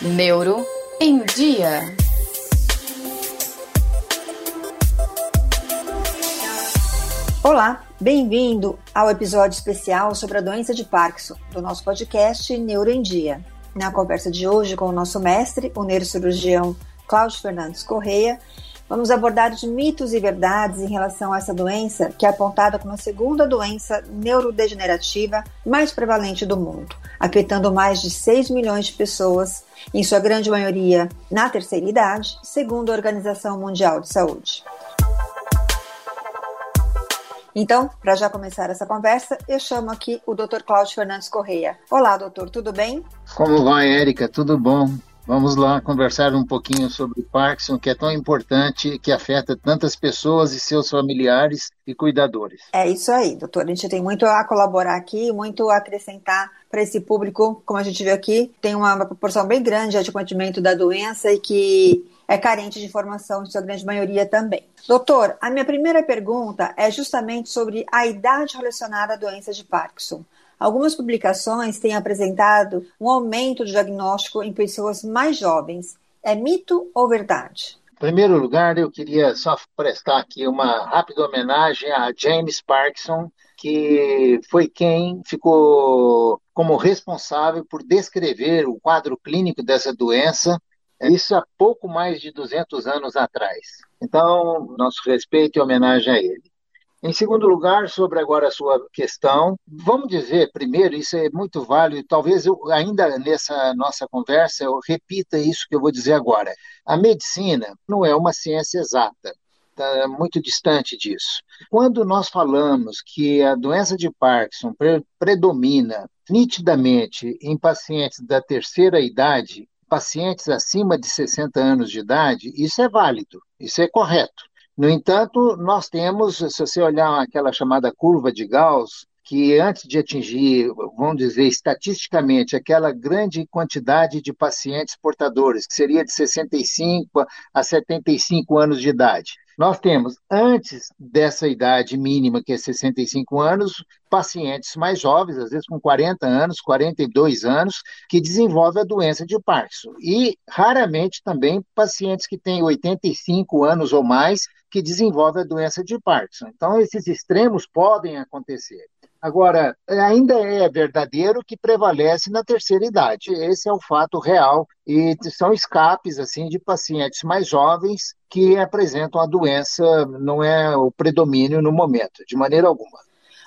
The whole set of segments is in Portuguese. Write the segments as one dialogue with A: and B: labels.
A: Neuro em Dia.
B: Olá, bem-vindo ao episódio especial sobre a doença de Parkinson do nosso podcast Neuro em Dia. Na conversa de hoje com o nosso mestre, o neurocirurgião Cláudio Fernandes Correia, Vamos abordar os mitos e verdades em relação a essa doença, que é apontada como a segunda doença neurodegenerativa mais prevalente do mundo, afetando mais de 6 milhões de pessoas, em sua grande maioria na terceira idade, segundo a Organização Mundial de Saúde. Então, para já começar essa conversa, eu chamo aqui o Dr. Cláudio Fernandes Correia. Olá, doutor, tudo bem?
C: Como vai, Érica? Tudo bom? Vamos lá conversar um pouquinho sobre Parkinson, que é tão importante, que afeta tantas pessoas e seus familiares e cuidadores.
B: É isso aí, doutor. A gente tem muito a colaborar aqui, muito a acrescentar para esse público, como a gente vê aqui, tem uma proporção bem grande de acometimento da doença e que é carente de informação, em sua grande maioria também. Doutor, a minha primeira pergunta é justamente sobre a idade relacionada à doença de Parkinson. Algumas publicações têm apresentado um aumento do diagnóstico em pessoas mais jovens. É mito ou verdade?
C: Em primeiro lugar, eu queria só prestar aqui uma rápida homenagem a James Parkinson, que foi quem ficou como responsável por descrever o quadro clínico dessa doença, isso há pouco mais de 200 anos atrás. Então, nosso respeito e homenagem a ele. Em segundo lugar, sobre agora a sua questão, vamos dizer primeiro, isso é muito válido, talvez eu, ainda nessa nossa conversa eu repita isso que eu vou dizer agora. A medicina não é uma ciência exata, está muito distante disso. Quando nós falamos que a doença de Parkinson pre predomina nitidamente em pacientes da terceira idade, pacientes acima de 60 anos de idade, isso é válido, isso é correto. No entanto, nós temos, se você olhar aquela chamada curva de Gauss, que antes de atingir, vamos dizer, estatisticamente, aquela grande quantidade de pacientes portadores, que seria de 65 a 75 anos de idade, nós temos, antes dessa idade mínima, que é 65 anos, pacientes mais jovens, às vezes com 40 anos, 42 anos, que desenvolvem a doença de Parkinson. E, raramente, também pacientes que têm 85 anos ou mais, que desenvolvem a doença de Parkinson. Então, esses extremos podem acontecer. Agora, ainda é verdadeiro que prevalece na terceira idade. Esse é o fato real e são escapes assim de pacientes mais jovens que apresentam a doença, não é o predomínio no momento, de maneira alguma.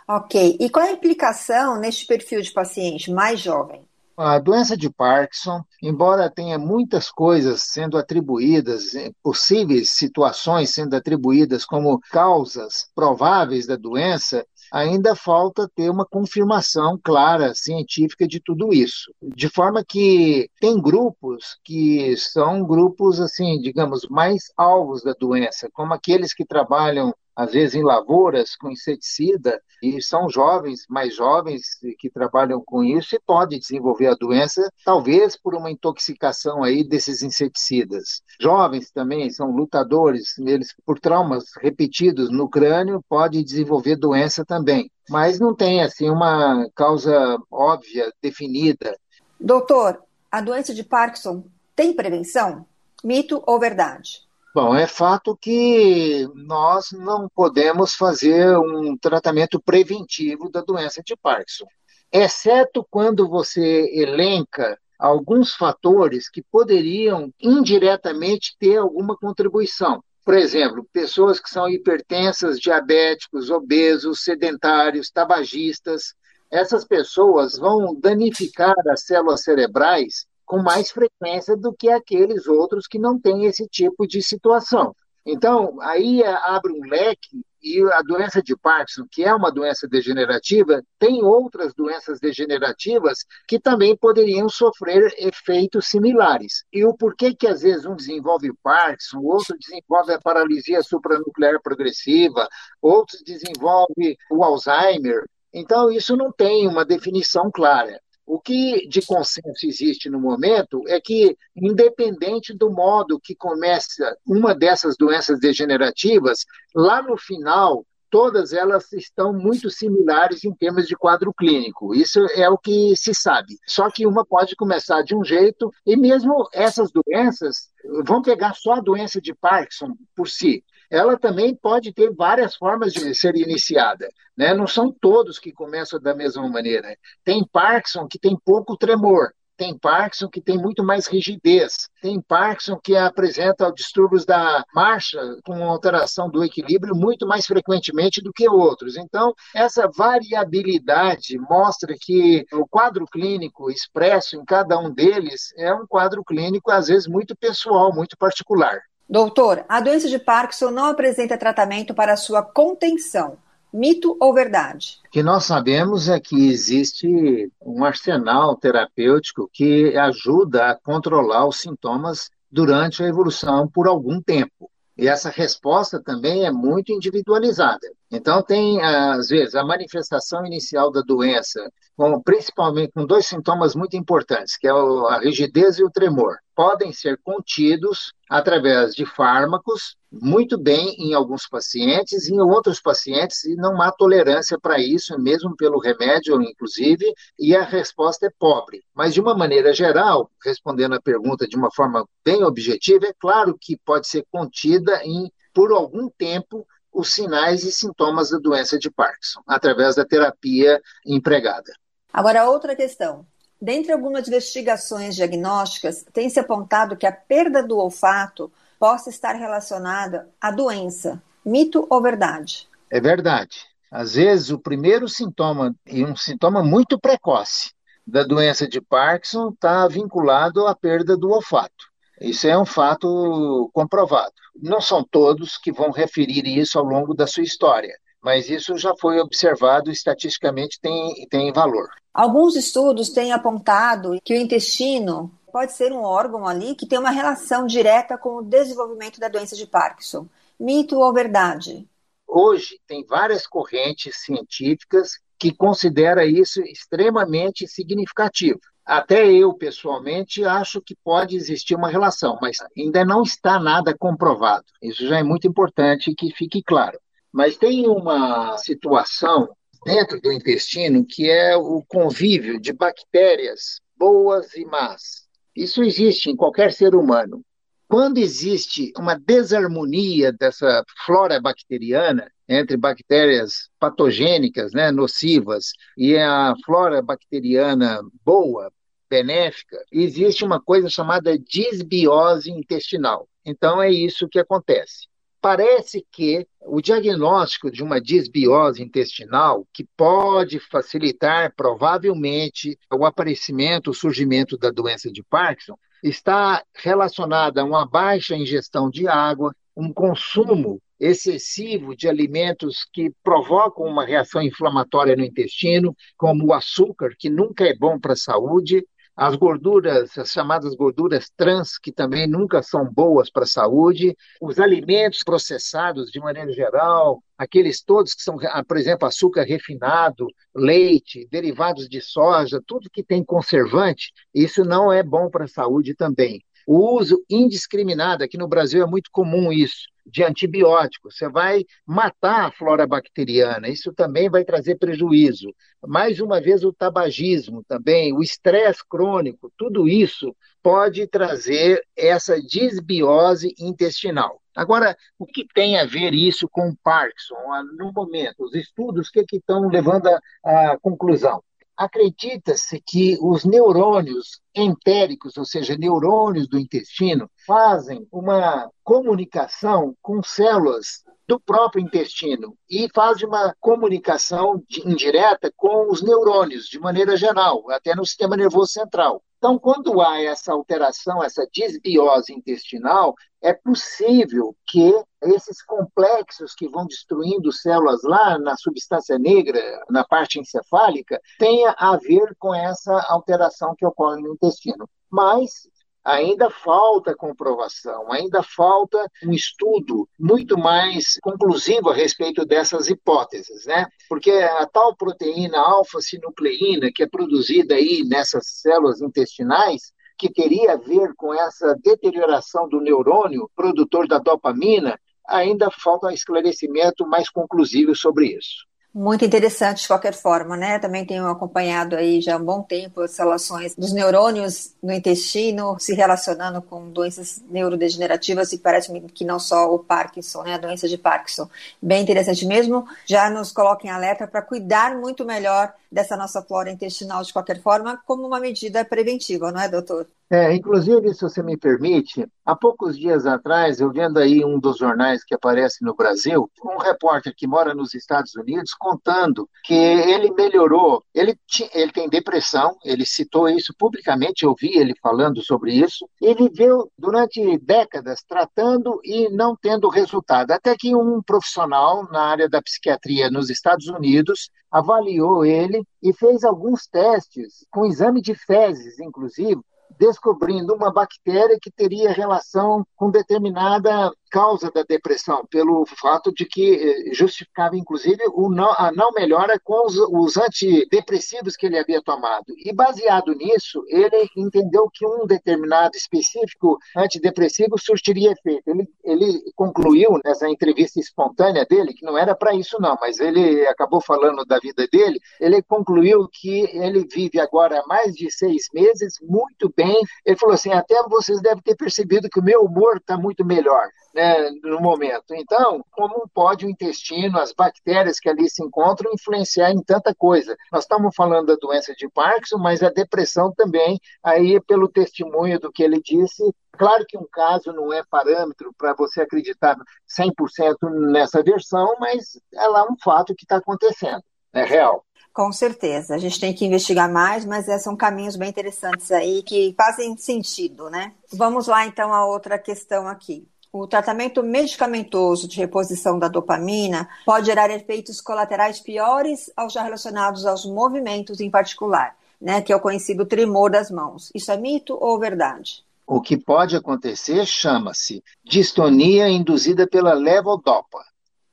B: Ok. E qual é a implicação neste perfil de paciente mais jovem?
C: A doença de Parkinson, embora tenha muitas coisas sendo atribuídas, possíveis situações sendo atribuídas como causas prováveis da doença, ainda falta ter uma confirmação clara, científica de tudo isso. De forma que tem grupos que são grupos, assim, digamos, mais alvos da doença, como aqueles que trabalham às vezes em lavouras com inseticida, e são jovens, mais jovens, que trabalham com isso e podem desenvolver a doença, talvez por uma intoxicação aí desses inseticidas. Jovens também são lutadores, eles por traumas repetidos no crânio podem desenvolver doença também, mas não tem assim uma causa óbvia, definida.
B: Doutor, a doença de Parkinson tem prevenção? Mito ou verdade?
C: Bom, é fato que nós não podemos fazer um tratamento preventivo da doença de Parkinson, exceto quando você elenca alguns fatores que poderiam indiretamente ter alguma contribuição. Por exemplo, pessoas que são hipertensas, diabéticos, obesos, sedentários, tabagistas, essas pessoas vão danificar as células cerebrais com mais frequência do que aqueles outros que não têm esse tipo de situação. Então, aí é, abre um leque e a doença de Parkinson, que é uma doença degenerativa, tem outras doenças degenerativas que também poderiam sofrer efeitos similares. E o porquê que às vezes um desenvolve Parkinson, outro desenvolve a paralisia supranuclear progressiva, outros desenvolve o Alzheimer. Então, isso não tem uma definição clara. O que de consenso existe no momento é que, independente do modo que começa uma dessas doenças degenerativas, lá no final todas elas estão muito similares em termos de quadro clínico. Isso é o que se sabe. Só que uma pode começar de um jeito, e mesmo essas doenças, vão pegar só a doença de Parkinson por si. Ela também pode ter várias formas de ser iniciada. Né? Não são todos que começam da mesma maneira. Tem Parkinson que tem pouco tremor, tem Parkinson que tem muito mais rigidez, tem Parkinson que apresenta distúrbios da marcha com alteração do equilíbrio muito mais frequentemente do que outros. Então, essa variabilidade mostra que o quadro clínico expresso em cada um deles é um quadro clínico, às vezes, muito pessoal, muito particular.
B: Doutor, a doença de Parkinson não apresenta tratamento para sua contenção. Mito ou verdade?
C: O que nós sabemos é que existe um arsenal terapêutico que ajuda a controlar os sintomas durante a evolução por algum tempo. E essa resposta também é muito individualizada. Então, tem, às vezes, a manifestação inicial da doença, com, principalmente com dois sintomas muito importantes, que é a rigidez e o tremor. Podem ser contidos através de fármacos, muito bem em alguns pacientes, em outros pacientes e não há tolerância para isso, mesmo pelo remédio, inclusive, e a resposta é pobre. Mas, de uma maneira geral, respondendo a pergunta de uma forma bem objetiva, é claro que pode ser contida em, por algum tempo os sinais e sintomas da doença de Parkinson, através da terapia empregada.
B: Agora, outra questão. Dentre algumas investigações diagnósticas, tem se apontado que a perda do olfato possa estar relacionada à doença. Mito ou verdade?
C: É verdade. Às vezes, o primeiro sintoma, e um sintoma muito precoce, da doença de Parkinson está vinculado à perda do olfato. Isso é um fato comprovado. Não são todos que vão referir isso ao longo da sua história, mas isso já foi observado e estatisticamente tem, tem valor.
B: Alguns estudos têm apontado que o intestino pode ser um órgão ali que tem uma relação direta com o desenvolvimento da doença de Parkinson. Mito ou verdade?
C: Hoje tem várias correntes científicas que considera isso extremamente significativo. Até eu, pessoalmente, acho que pode existir uma relação, mas ainda não está nada comprovado. Isso já é muito importante que fique claro. Mas tem uma situação dentro do intestino que é o convívio de bactérias boas e más. Isso existe em qualquer ser humano. Quando existe uma desarmonia dessa flora bacteriana entre bactérias patogênicas, né, nocivas, e a flora bacteriana boa, benéfica, existe uma coisa chamada disbiose intestinal. Então é isso que acontece. Parece que o diagnóstico de uma disbiose intestinal, que pode facilitar provavelmente o aparecimento, o surgimento da doença de Parkinson, está relacionada a uma baixa ingestão de água, um consumo excessivo de alimentos que provocam uma reação inflamatória no intestino, como o açúcar, que nunca é bom para a saúde, as gorduras, as chamadas gorduras trans, que também nunca são boas para a saúde, os alimentos processados de maneira geral, aqueles todos que são, ah, por exemplo, açúcar refinado, leite, derivados de soja, tudo que tem conservante, isso não é bom para a saúde também. O uso indiscriminado, aqui no Brasil é muito comum isso, de antibióticos. Você vai matar a flora bacteriana, isso também vai trazer prejuízo. Mais uma vez, o tabagismo também, o estresse crônico, tudo isso pode trazer essa disbiose intestinal. Agora, o que tem a ver isso com Parkinson? No momento, os estudos, o que, que estão levando à conclusão? Acredita-se que os neurônios entéricos, ou seja, neurônios do intestino, fazem uma comunicação com células do próprio intestino e fazem uma comunicação indireta com os neurônios, de maneira geral, até no sistema nervoso central. Então, quando há essa alteração, essa disbiose intestinal, é possível que esses complexos que vão destruindo células lá na substância negra, na parte encefálica, tenha a ver com essa alteração que ocorre no intestino. Mas ainda falta comprovação, ainda falta um estudo muito mais conclusivo a respeito dessas hipóteses, né? Porque a tal proteína alfa-sinucleína que é produzida aí nessas células intestinais, que teria a ver com essa deterioração do neurônio produtor da dopamina, ainda falta esclarecimento mais conclusivo sobre isso.
B: Muito interessante de qualquer forma, né? Também tenho acompanhado aí já há um bom tempo as relações dos neurônios no intestino se relacionando com doenças neurodegenerativas e parece que não só o Parkinson, né? A doença de Parkinson. Bem interessante mesmo. Já nos coloca em alerta para cuidar muito melhor dessa nossa flora intestinal de qualquer forma, como uma medida preventiva, não é, doutor?
C: É, inclusive, se você me permite, há poucos dias atrás, eu vendo aí um dos jornais que aparece no Brasil, um repórter que mora nos Estados Unidos contando que ele melhorou, ele, ele tem depressão, ele citou isso publicamente, eu vi ele falando sobre isso, e viveu durante décadas tratando e não tendo resultado, até que um profissional na área da psiquiatria nos Estados Unidos avaliou ele e fez alguns testes, com exame de fezes, inclusive, descobrindo uma bactéria que teria relação com determinada causa da depressão, pelo fato de que eh, justificava, inclusive, não, a não melhora com os, os, antidepressivos que ele havia tomado. E, baseado nisso, ele entendeu que um determinado específico antidepressivo surtiria efeito. Ele, ele concluiu nessa entrevista espontânea dele, que não era para isso, não, mas ele acabou falando da vida dele, ele concluiu que ele vive agora mais de seis meses, muito bem. Ele falou assim: até vocês devem ter percebido que o meu humor está muito melhor né, no momento. Então, como pode o intestino, as bactérias que ali se encontram, influenciar em tanta coisa? Nós estamos falando da doença de Parkinson, mas a depressão também, aí pelo testemunho do que ele disse, Claro que um caso não é parâmetro para você acreditar 100% nessa versão, mas é lá um fato que está acontecendo, é real.
B: Com certeza, a gente tem que investigar mais, mas é, são caminhos bem interessantes aí que fazem sentido, né? Vamos lá então a outra questão aqui. O tratamento medicamentoso de reposição da dopamina pode gerar efeitos colaterais piores aos já relacionados aos movimentos em particular, né, que é o conhecido tremor das mãos. Isso é mito ou verdade?
C: O que pode acontecer chama-se distonia induzida pela levodopa.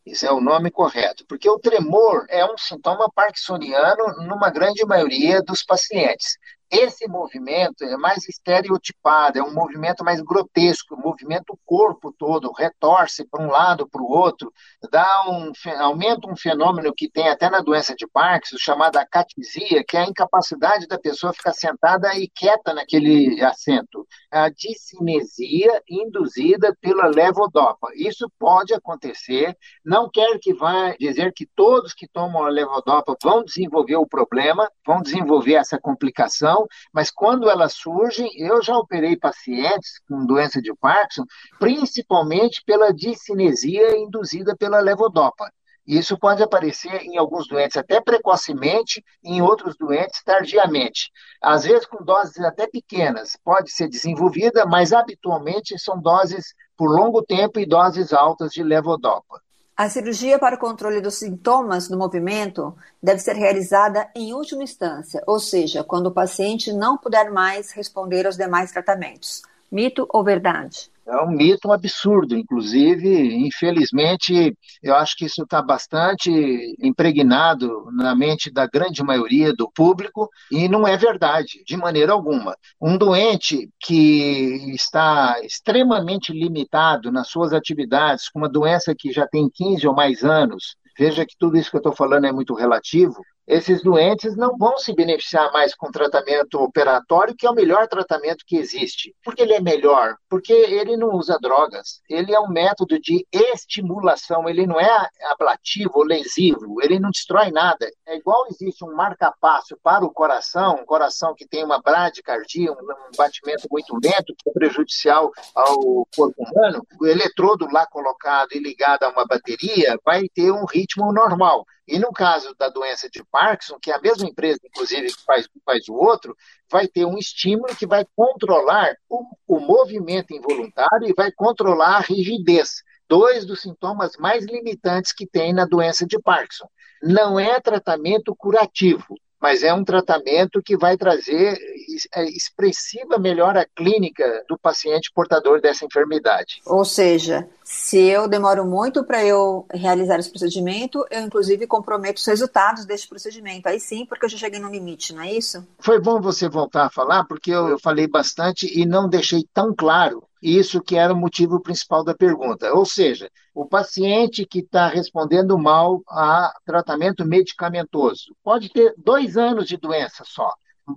C: Esse é o nome correto, porque o tremor é um sintoma parkinsoniano numa grande maioria dos pacientes. Esse movimento é mais estereotipado, é um movimento mais grotesco, movimento o corpo todo, retorce para um lado, para o outro, dá um, aumenta um fenômeno que tem até na doença de Parkinson, chamada acatisia, que é a incapacidade da pessoa ficar sentada e quieta naquele assento. A discinesia induzida pela levodopa. Isso pode acontecer, não quer que vá dizer que todos que tomam a levodopa vão desenvolver o problema, vão desenvolver essa complicação, mas quando elas surgem, eu já operei pacientes com doença de Parkinson, principalmente pela discinesia induzida pela levodopa. Isso pode aparecer em alguns doentes até precocemente, em outros doentes tardiamente. Às vezes com doses até pequenas, pode ser desenvolvida, mas habitualmente são doses por longo tempo e doses altas de levodopa.
B: A cirurgia para o controle dos sintomas do movimento deve ser realizada em última instância, ou seja, quando o paciente não puder mais responder aos demais tratamentos. Mito ou verdade?
C: É um mito um absurdo, inclusive, infelizmente, eu acho que isso está bastante impregnado na mente da grande maioria do público e não é verdade, de maneira alguma. Um doente que está extremamente limitado nas suas atividades, com uma doença que já tem 15 ou mais anos, veja que tudo isso que eu estou falando é muito relativo, esses doentes não vão se beneficiar mais com tratamento operatório, que é o melhor tratamento que existe. Por que ele é melhor? Porque ele não usa drogas. Ele é um método de estimulação, ele não é ablativo ou lesivo, ele não destrói nada. É igual existe um marca-passo para o coração, um coração que tem uma bradicardia, um batimento muito lento, que é prejudicial ao corpo humano, o eletrodo lá colocado e ligado a uma bateria vai ter um ritmo normal. E no caso da doença de Parkinson, que é a mesma empresa, inclusive, que faz, faz o outro, vai ter um estímulo que vai controlar o, o movimento involuntário e vai controlar a rigidez. Dois dos sintomas mais limitantes que tem na doença de Parkinson. Não é tratamento curativo, mas é um tratamento que vai trazer é, expressiva melhora clínica do paciente portador dessa enfermidade.
B: Ou seja, se eu demoro muito para eu realizar esse procedimento, eu inclusive comprometo os resultados desse procedimento. Aí sim, porque eu já cheguei no limite, não é isso?
C: Foi bom você voltar a falar, porque eu, eu falei bastante e não deixei tão claro isso que era o motivo principal da pergunta. Ou seja, o paciente que está respondendo mal a tratamento medicamentoso pode ter dois anos de doença só.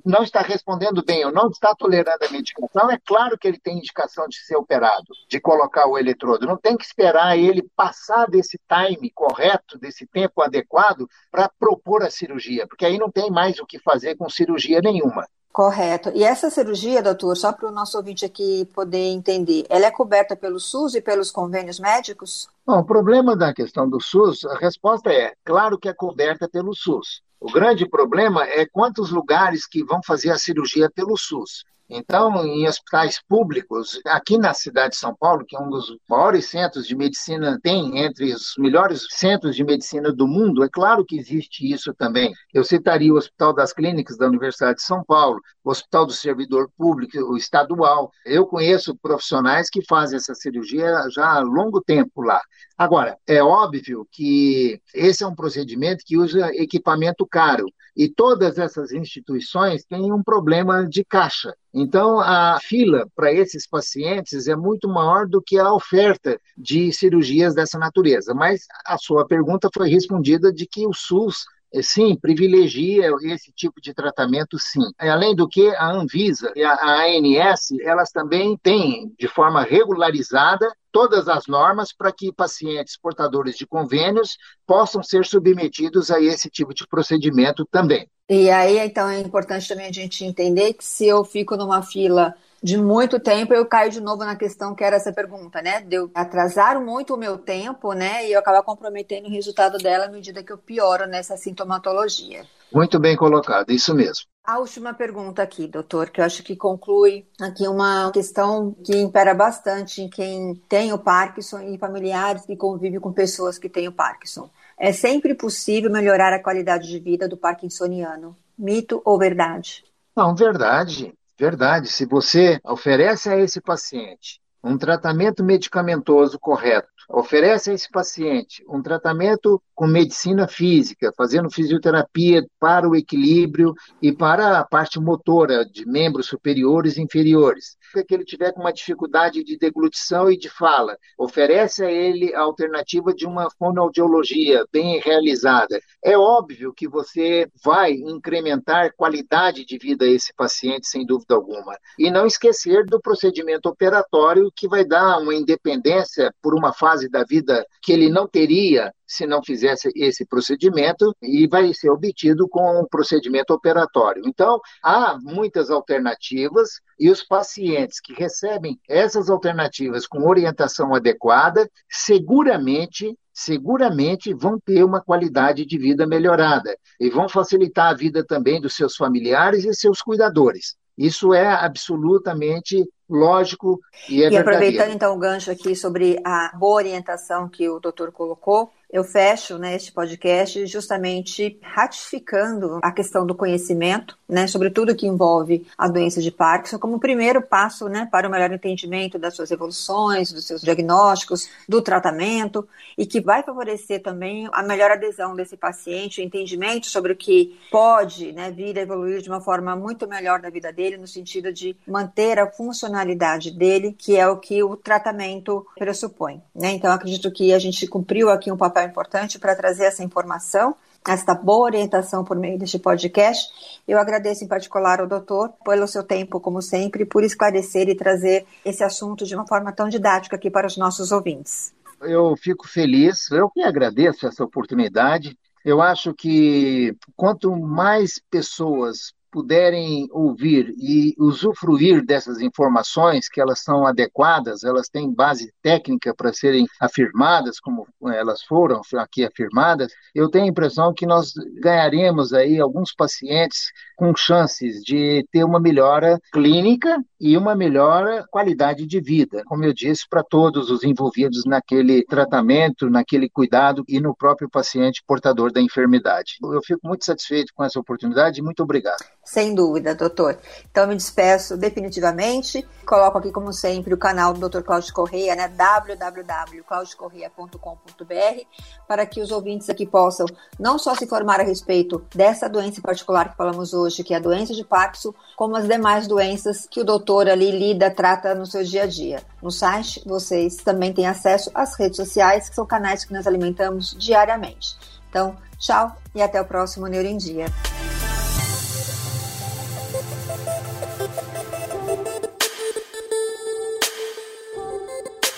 C: Não está respondendo bem ou não está tolerando a medicação, é claro que ele tem indicação de ser operado, de colocar o eletrodo. Não tem que esperar ele passar desse time correto, desse tempo adequado, para propor a cirurgia, porque aí não tem mais o que fazer com cirurgia nenhuma.
B: Correto. E essa cirurgia, doutor, só para o nosso ouvinte aqui poder entender, ela é coberta pelo SUS e pelos convênios médicos?
C: Bom, o problema da questão do SUS, a resposta é, claro que é coberta pelo SUS. O grande problema é quantos lugares que vão fazer a cirurgia pelo SUS. Então, em hospitais públicos, aqui na cidade de São Paulo, que é um dos maiores centros de medicina, tem entre os melhores centros de medicina do mundo, é claro que existe isso também. Eu citaria o Hospital das Clínicas da Universidade de São Paulo, o Hospital do Servidor Público, o estadual. Eu conheço profissionais que fazem essa cirurgia já há longo tempo lá. Agora, é óbvio que esse é um procedimento que usa equipamento caro e todas essas instituições têm um problema de caixa. Então, a fila para esses pacientes é muito maior do que a oferta de cirurgias dessa natureza. Mas a sua pergunta foi respondida de que o SUS sim, privilegia esse tipo de tratamento, sim. Além do que, a Anvisa e a ANS, elas também têm, de forma regularizada, todas as normas para que pacientes portadores de convênios possam ser submetidos a esse tipo de procedimento também.
B: E aí, então, é importante também a gente entender que se eu fico numa fila de muito tempo, eu caio de novo na questão que era essa pergunta, né? De eu atrasar muito o meu tempo, né? E eu acabar comprometendo o resultado dela à medida que eu pioro nessa sintomatologia.
C: Muito bem colocado, isso mesmo.
B: A última pergunta aqui, doutor, que eu acho que conclui aqui uma questão que impera bastante em quem tem o Parkinson e familiares que convivem com pessoas que têm o Parkinson. É sempre possível melhorar a qualidade de vida do parkinsoniano. Mito ou verdade?
C: Não, verdade. Verdade. Se você oferece a esse paciente um tratamento medicamentoso correto, oferece a esse paciente um tratamento com medicina física, fazendo fisioterapia para o equilíbrio e para a parte motora de membros superiores e inferiores. Que ele tiver com uma dificuldade de deglutição e de fala, oferece a ele a alternativa de uma fonoaudiologia bem realizada. É óbvio que você vai incrementar qualidade de vida a esse paciente, sem dúvida alguma. E não esquecer do procedimento operatório que vai dar uma independência por uma fase da vida que ele não teria se não fizesse esse procedimento e vai ser obtido com o procedimento operatório. Então, há muitas alternativas e os pacientes que recebem essas alternativas com orientação adequada, seguramente seguramente vão ter uma qualidade de vida melhorada e vão facilitar a vida também dos seus familiares e seus cuidadores. Isso é absolutamente lógico e é
B: E aproveitando então o gancho aqui sobre a boa orientação que o doutor colocou, eu fecho né, este podcast justamente ratificando a questão do conhecimento, né, sobre tudo que envolve a doença de Parkinson, como primeiro passo né, para o melhor entendimento das suas evoluções, dos seus diagnósticos, do tratamento, e que vai favorecer também a melhor adesão desse paciente, o entendimento sobre o que pode né, vir a evoluir de uma forma muito melhor da vida dele, no sentido de manter a funcionalidade dele, que é o que o tratamento pressupõe. Né? Então, acredito que a gente cumpriu aqui um papel papel importante para trazer essa informação, esta boa orientação por meio deste podcast. Eu agradeço em particular ao doutor pelo seu tempo, como sempre, por esclarecer e trazer esse assunto de uma forma tão didática aqui para os nossos ouvintes.
C: Eu fico feliz, eu que agradeço essa oportunidade. Eu acho que quanto mais pessoas puderem ouvir e usufruir dessas informações, que elas são adequadas, elas têm base técnica para serem afirmadas, como elas foram aqui afirmadas, eu tenho a impressão que nós ganharemos aí alguns pacientes com chances de ter uma melhora clínica e uma melhor qualidade de vida, como eu disse, para todos os envolvidos naquele tratamento, naquele cuidado e no próprio paciente portador da enfermidade. Eu fico muito satisfeito com essa oportunidade e muito obrigado.
B: Sem dúvida, doutor. Então eu me despeço definitivamente. Coloco aqui, como sempre, o canal do Dr. Cláudio Correia, né? www.claudiocorreia.com.br, para que os ouvintes aqui possam não só se informar a respeito dessa doença particular que falamos hoje, que é a doença de Parkinson, como as demais doenças que o doutor ali lida, trata no seu dia a dia. No site, vocês também têm acesso às redes sociais, que são canais que nós alimentamos diariamente. Então, tchau e até o próximo Neuro em Dia.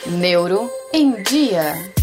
A: Neuro em Dia.